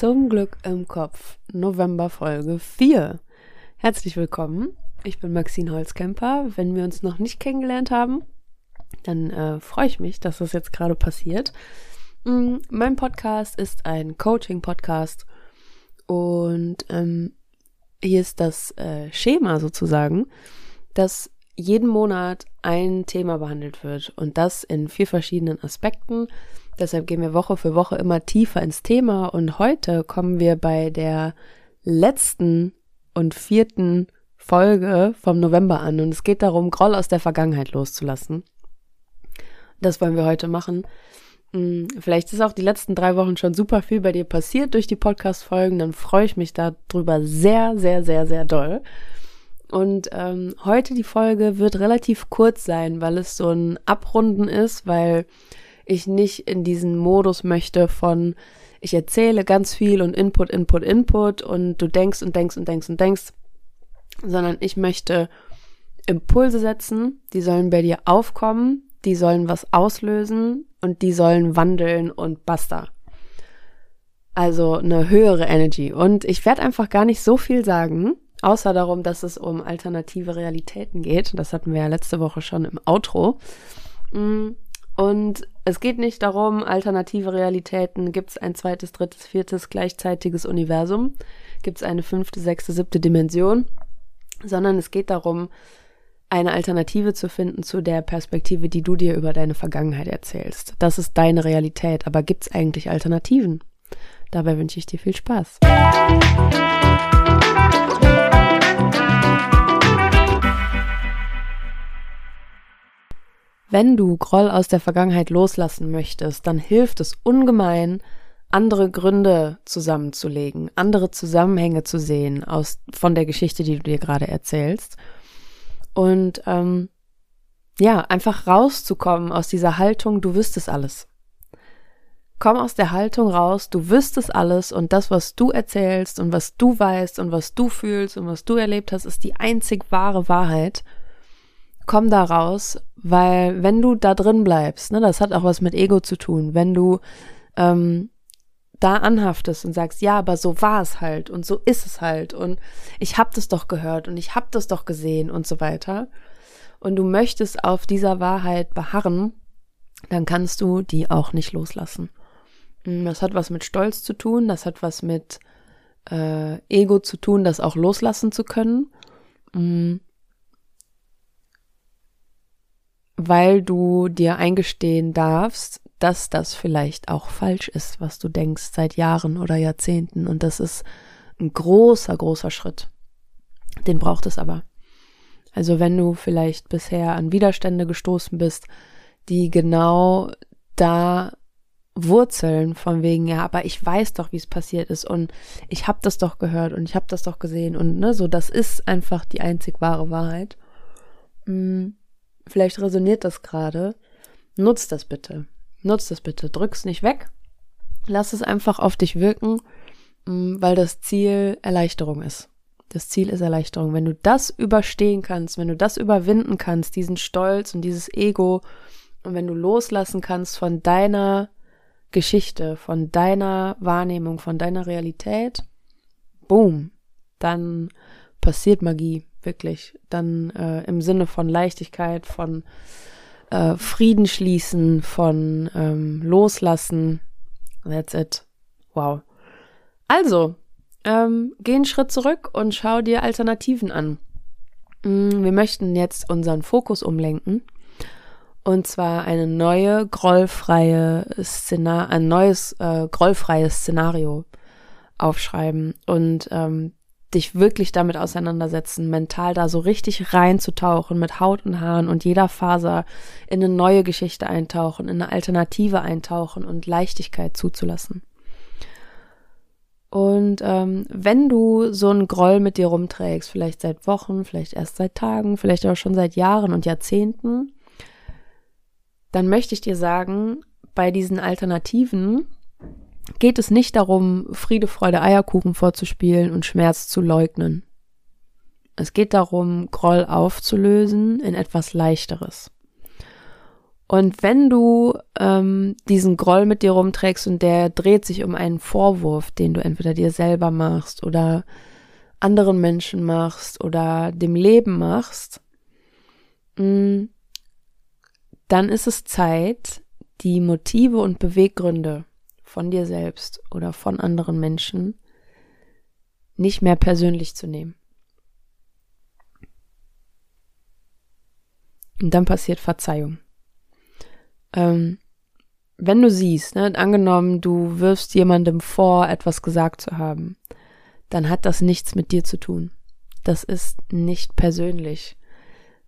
Zum Glück im Kopf, November Folge 4. Herzlich willkommen. Ich bin Maxine Holzkemper. Wenn wir uns noch nicht kennengelernt haben, dann äh, freue ich mich, dass das jetzt gerade passiert. Mm, mein Podcast ist ein Coaching-Podcast und ähm, hier ist das äh, Schema sozusagen, dass jeden Monat ein Thema behandelt wird und das in vier verschiedenen Aspekten. Deshalb gehen wir Woche für Woche immer tiefer ins Thema und heute kommen wir bei der letzten und vierten Folge vom November an und es geht darum, Groll aus der Vergangenheit loszulassen. Das wollen wir heute machen. Hm, vielleicht ist auch die letzten drei Wochen schon super viel bei dir passiert durch die Podcast-Folgen. Dann freue ich mich darüber sehr, sehr, sehr, sehr doll. Und ähm, heute die Folge wird relativ kurz sein, weil es so ein Abrunden ist, weil ich nicht in diesen Modus möchte von, ich erzähle ganz viel und Input, Input, Input und du denkst und denkst und denkst und denkst, sondern ich möchte Impulse setzen, die sollen bei dir aufkommen, die sollen was auslösen und die sollen wandeln und basta. Also eine höhere Energy. Und ich werde einfach gar nicht so viel sagen, außer darum, dass es um alternative Realitäten geht. Das hatten wir ja letzte Woche schon im Outro. Mm, und es geht nicht darum, alternative Realitäten, gibt es ein zweites, drittes, viertes gleichzeitiges Universum, gibt es eine fünfte, sechste, siebte Dimension, sondern es geht darum, eine Alternative zu finden zu der Perspektive, die du dir über deine Vergangenheit erzählst. Das ist deine Realität, aber gibt es eigentlich Alternativen? Dabei wünsche ich dir viel Spaß. Wenn du Groll aus der Vergangenheit loslassen möchtest, dann hilft es ungemein, andere Gründe zusammenzulegen, andere Zusammenhänge zu sehen aus von der Geschichte, die du dir gerade erzählst. Und ähm, ja, einfach rauszukommen aus dieser Haltung, du wüsstest alles. Komm aus der Haltung raus, du wüsstest alles und das, was du erzählst und was du weißt und was du fühlst und was du erlebt hast, ist die einzig wahre Wahrheit komm da raus, weil wenn du da drin bleibst, ne, das hat auch was mit Ego zu tun, wenn du ähm, da anhaftest und sagst, ja, aber so war es halt und so ist es halt und ich hab das doch gehört und ich hab das doch gesehen und so weiter und du möchtest auf dieser Wahrheit beharren, dann kannst du die auch nicht loslassen. Hm, das hat was mit Stolz zu tun, das hat was mit äh, Ego zu tun, das auch loslassen zu können. Hm, weil du dir eingestehen darfst, dass das vielleicht auch falsch ist, was du denkst seit Jahren oder Jahrzehnten. Und das ist ein großer, großer Schritt. Den braucht es aber. Also wenn du vielleicht bisher an Widerstände gestoßen bist, die genau da wurzeln von wegen, ja, aber ich weiß doch, wie es passiert ist und ich habe das doch gehört und ich habe das doch gesehen und ne, so, das ist einfach die einzig wahre Wahrheit. Mm vielleicht resoniert das gerade, nutz das bitte. Nutz das bitte. Drück's nicht weg. Lass es einfach auf dich wirken, mm, weil das Ziel Erleichterung ist. Das Ziel ist Erleichterung. Wenn du das überstehen kannst, wenn du das überwinden kannst, diesen Stolz und dieses Ego, und wenn du loslassen kannst von deiner Geschichte, von deiner Wahrnehmung, von deiner Realität, boom, dann passiert Magie wirklich. Dann äh, im Sinne von Leichtigkeit, von äh, Frieden schließen, von ähm, Loslassen. That's it. Wow. Also, ähm, geh einen Schritt zurück und schau dir Alternativen an. Mm, wir möchten jetzt unseren Fokus umlenken. Und zwar eine neue grollfreie Szenar, ein neues äh, grollfreies Szenario aufschreiben. Und ähm, dich wirklich damit auseinandersetzen, mental da so richtig reinzutauchen mit Haut und Haaren und jeder Faser in eine neue Geschichte eintauchen, in eine Alternative eintauchen und Leichtigkeit zuzulassen. Und ähm, wenn du so einen Groll mit dir rumträgst, vielleicht seit Wochen, vielleicht erst seit Tagen, vielleicht auch schon seit Jahren und Jahrzehnten, dann möchte ich dir sagen, bei diesen Alternativen geht es nicht darum, Friede, Freude, Eierkuchen vorzuspielen und Schmerz zu leugnen. Es geht darum, Groll aufzulösen in etwas Leichteres. Und wenn du ähm, diesen Groll mit dir rumträgst und der dreht sich um einen Vorwurf, den du entweder dir selber machst oder anderen Menschen machst oder dem Leben machst, mm, dann ist es Zeit, die Motive und Beweggründe von dir selbst oder von anderen Menschen nicht mehr persönlich zu nehmen. Und dann passiert Verzeihung ähm, wenn du siehst, ne, angenommen, du wirfst jemandem vor, etwas gesagt zu haben, dann hat das nichts mit dir zu tun. Das ist nicht persönlich.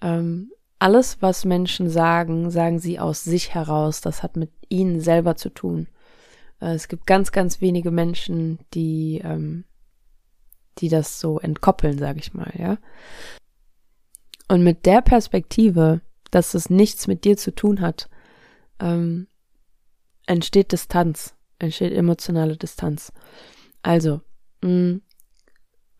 Ähm, alles, was Menschen sagen, sagen sie aus sich heraus. Das hat mit ihnen selber zu tun. Äh, es gibt ganz, ganz wenige Menschen, die, ähm, die das so entkoppeln, sage ich mal, ja. Und mit der Perspektive, dass es nichts mit dir zu tun hat, ähm, entsteht Distanz, entsteht emotionale Distanz. Also, mh,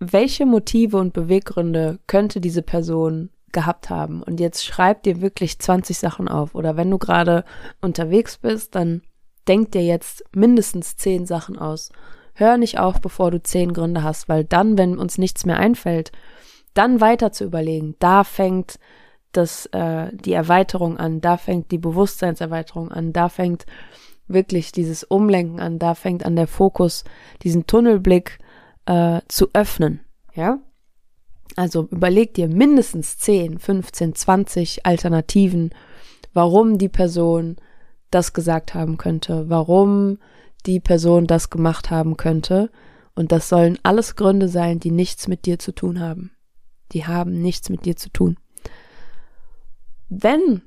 welche Motive und Beweggründe könnte diese Person gehabt haben? Und jetzt schreib dir wirklich 20 Sachen auf. Oder wenn du gerade unterwegs bist, dann denk dir jetzt mindestens 10 Sachen aus. Hör nicht auf, bevor du 10 Gründe hast, weil dann, wenn uns nichts mehr einfällt, dann weiter zu überlegen, da fängt das, äh, die Erweiterung an, da fängt die Bewusstseinserweiterung an, da fängt wirklich dieses Umlenken an, da fängt an der Fokus, diesen Tunnelblick äh, zu öffnen, ja. Also überleg dir mindestens 10, 15, 20 Alternativen, warum die Person das gesagt haben könnte, warum die Person das gemacht haben könnte. Und das sollen alles Gründe sein, die nichts mit dir zu tun haben. Die haben nichts mit dir zu tun wenn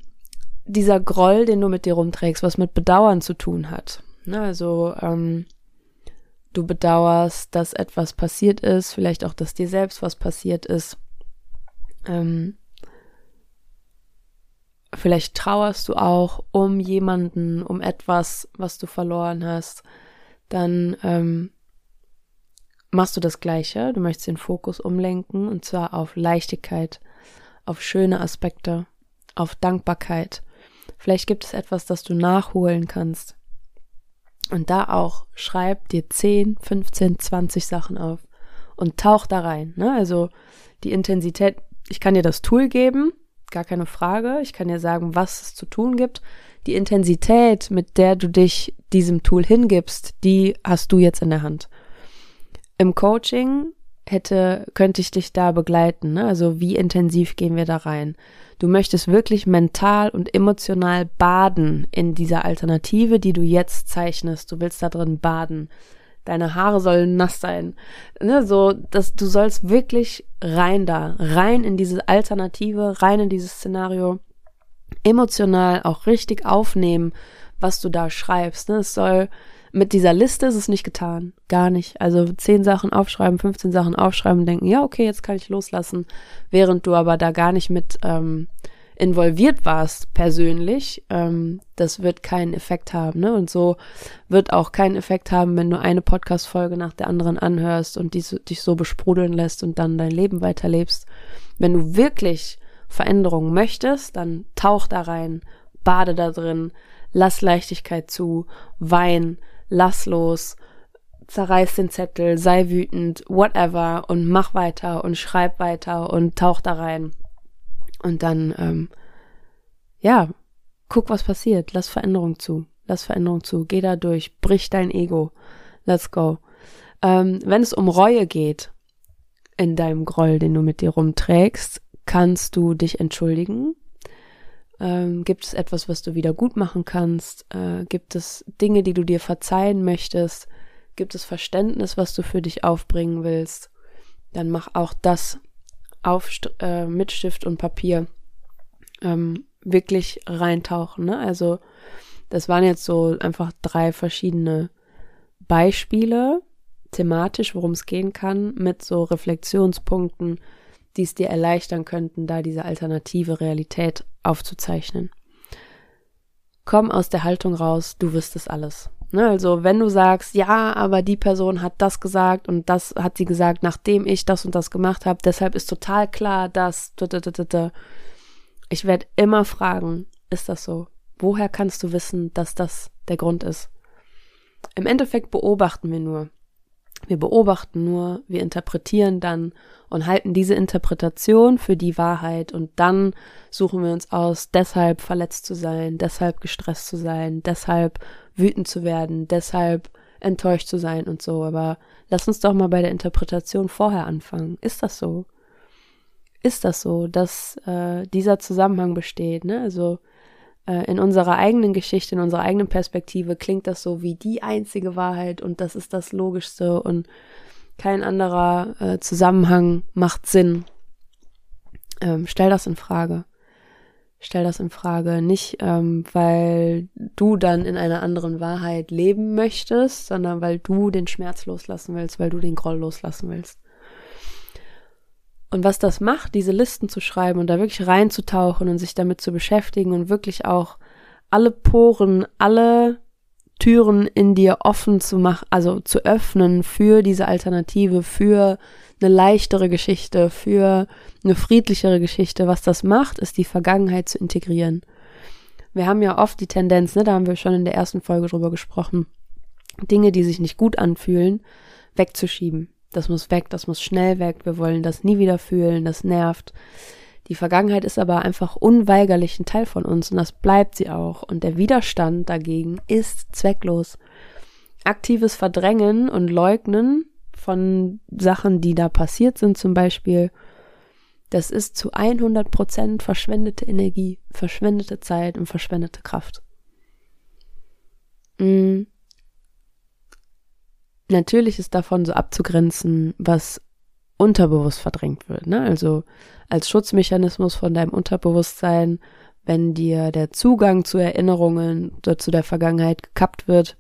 dieser Groll, den du mit dir rumträgst, was mit Bedauern zu tun hat. Ne, also ähm, du bedauerst, dass etwas passiert ist, vielleicht auch, dass dir selbst was passiert ist. Ähm, vielleicht trauerst du auch um jemanden, um etwas, was du verloren hast. Dann ähm, machst du das Gleiche. Du möchtest den Fokus umlenken und zwar auf Leichtigkeit, auf schöne Aspekte, auf Dankbarkeit. Vielleicht gibt es etwas, das du nachholen kannst. Und da auch schreib dir 10, 15, 20 Sachen auf und tauch da rein. Ne? Also die Intensität, ich kann dir das Tool geben, gar keine Frage. Ich kann dir sagen, was es zu tun gibt. Die Intensität, mit der du dich diesem Tool hingibst, die hast du jetzt in der Hand. Im Coaching hätte, könnte ich dich da begleiten. Ne? Also wie intensiv gehen wir da rein? Du möchtest wirklich mental und emotional baden in dieser Alternative, die du jetzt zeichnest. Du willst da drin baden. Deine Haare sollen nass sein. Ne, so, dass du sollst wirklich rein da, rein in diese Alternative, rein in dieses Szenario. Emotional auch richtig aufnehmen, was du da schreibst. Ne? Es soll mit dieser Liste ist es nicht getan. Gar nicht. Also zehn Sachen aufschreiben, 15 Sachen aufschreiben denken, ja, okay, jetzt kann ich loslassen. Während du aber da gar nicht mit ähm, involviert warst persönlich, ähm, das wird keinen Effekt haben. Ne? Und so wird auch keinen Effekt haben, wenn du eine Podcast-Folge nach der anderen anhörst und die, dich so besprudeln lässt und dann dein Leben weiterlebst. Wenn du wirklich Veränderungen möchtest, dann tauch da rein, bade da drin, lass Leichtigkeit zu, wein, lass los, zerreiß den Zettel, sei wütend, whatever und mach weiter und schreib weiter und tauch da rein. Und dann, ähm, ja, guck, was passiert. Lass Veränderung zu. Lass Veränderung zu. Geh da durch. Brich dein Ego. Let's go. Ähm, wenn es um Reue geht, in deinem Groll, den du mit dir rumträgst, kannst du dich entschuldigen ähm, gibt es etwas, was du wieder gut machen kannst? Äh, gibt es Dinge, die du dir verzeihen möchtest? Gibt es Verständnis, was du für dich aufbringen willst? Dann mach auch das auf äh, mit Stift und Papier ähm, wirklich reintauchen. Ne? Also das waren jetzt so einfach drei verschiedene Beispiele thematisch, worum es gehen kann, mit so Reflexionspunkten, die es dir erleichtern könnten, da diese alternative Realität aufzuzeichnen. Komm aus der Haltung raus, du wirst es alles. Ne, also wenn du sagst, ja, aber die Person hat das gesagt und das hat sie gesagt, nachdem ich das und das gemacht habe, deshalb ist total klar, dass ich werde immer fragen, ist das so? Woher kannst du wissen, dass das der Grund ist? Im Endeffekt beobachten wir nur. Wir beobachten nur, wir interpretieren dann und halten diese Interpretation für die Wahrheit und dann suchen wir uns aus, deshalb verletzt zu sein, deshalb gestresst zu sein, deshalb wütend zu werden, deshalb enttäuscht zu sein und so. Aber lass uns doch mal bei der Interpretation vorher anfangen. Ist das so? Ist das so, dass äh, dieser Zusammenhang besteht? Ne? Also äh, in unserer eigenen Geschichte, in unserer eigenen Perspektive klingt das so wie die einzige Wahrheit und das ist das Logischste und kein anderer äh, Zusammenhang macht Sinn. Ähm, stell das in Frage. Stell das in Frage. Nicht, ähm, weil du dann in einer anderen Wahrheit leben möchtest, sondern weil du den Schmerz loslassen willst, weil du den Groll loslassen willst. Und was das macht, diese Listen zu schreiben und da wirklich reinzutauchen und sich damit zu beschäftigen und wirklich auch alle Poren, alle Türen in dir offen zu machen, also zu öffnen für diese Alternative, für eine leichtere Geschichte, für eine friedlichere Geschichte. Was das macht, ist die Vergangenheit zu integrieren. Wir haben ja oft die Tendenz, ne, da haben wir schon in der ersten Folge drüber gesprochen, Dinge, die sich nicht gut anfühlen, wegzuschieben. Das muss weg, das muss schnell weg. Wir wollen das nie wieder fühlen, das nervt. Die Vergangenheit ist aber einfach unweigerlich ein Teil von uns und das bleibt sie auch. Und der Widerstand dagegen ist zwecklos. Aktives Verdrängen und Leugnen von Sachen, die da passiert sind, zum Beispiel, das ist zu 100 Prozent verschwendete Energie, verschwendete Zeit und verschwendete Kraft. Mhm. Natürlich ist davon so abzugrenzen, was unterbewusst verdrängt wird. Ne? Also als Schutzmechanismus von deinem Unterbewusstsein, wenn dir der Zugang zu Erinnerungen oder zu der Vergangenheit gekappt wird,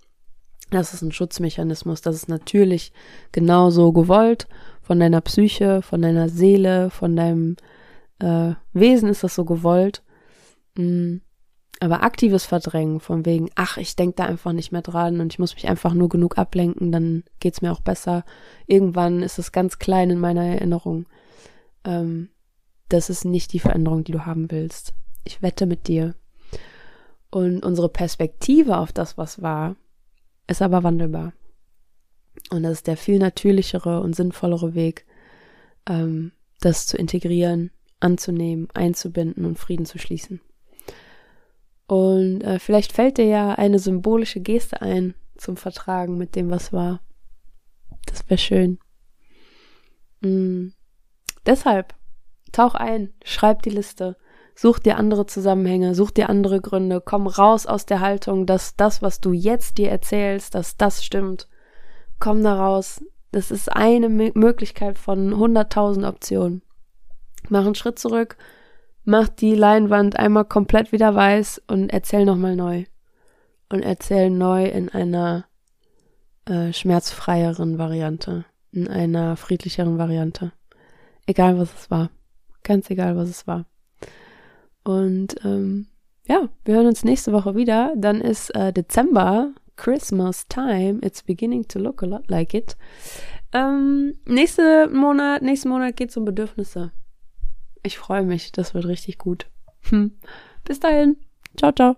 das ist ein Schutzmechanismus. Das ist natürlich genauso gewollt von deiner Psyche, von deiner Seele, von deinem äh, Wesen ist das so gewollt. Mhm. Aber aktives Verdrängen von wegen, ach, ich denke da einfach nicht mehr dran und ich muss mich einfach nur genug ablenken, dann geht's mir auch besser. Irgendwann ist es ganz klein in meiner Erinnerung. Ähm, das ist nicht die Veränderung, die du haben willst. Ich wette mit dir. Und unsere Perspektive auf das, was war, ist aber wandelbar. Und das ist der viel natürlichere und sinnvollere Weg, ähm, das zu integrieren, anzunehmen, einzubinden und Frieden zu schließen. Und äh, vielleicht fällt dir ja eine symbolische Geste ein zum Vertragen mit dem, was war. Das wäre schön. Mm. Deshalb, tauch ein, schreib die Liste, such dir andere Zusammenhänge, such dir andere Gründe, komm raus aus der Haltung, dass das, was du jetzt dir erzählst, dass das stimmt. Komm da raus. Das ist eine Möglichkeit von 100.000 Optionen. Mach einen Schritt zurück, mach die Leinwand einmal komplett wieder weiß und erzähl nochmal neu. Und erzähl neu in einer äh, schmerzfreieren Variante, in einer friedlicheren Variante. Egal was es war. Ganz egal was es war. Und ähm, ja, wir hören uns nächste Woche wieder. Dann ist äh, Dezember, Christmas time. It's beginning to look a lot like it. Ähm, nächste Monat, nächsten Monat geht es um Bedürfnisse. Ich freue mich, das wird richtig gut. Hm. Bis dahin. Ciao, ciao.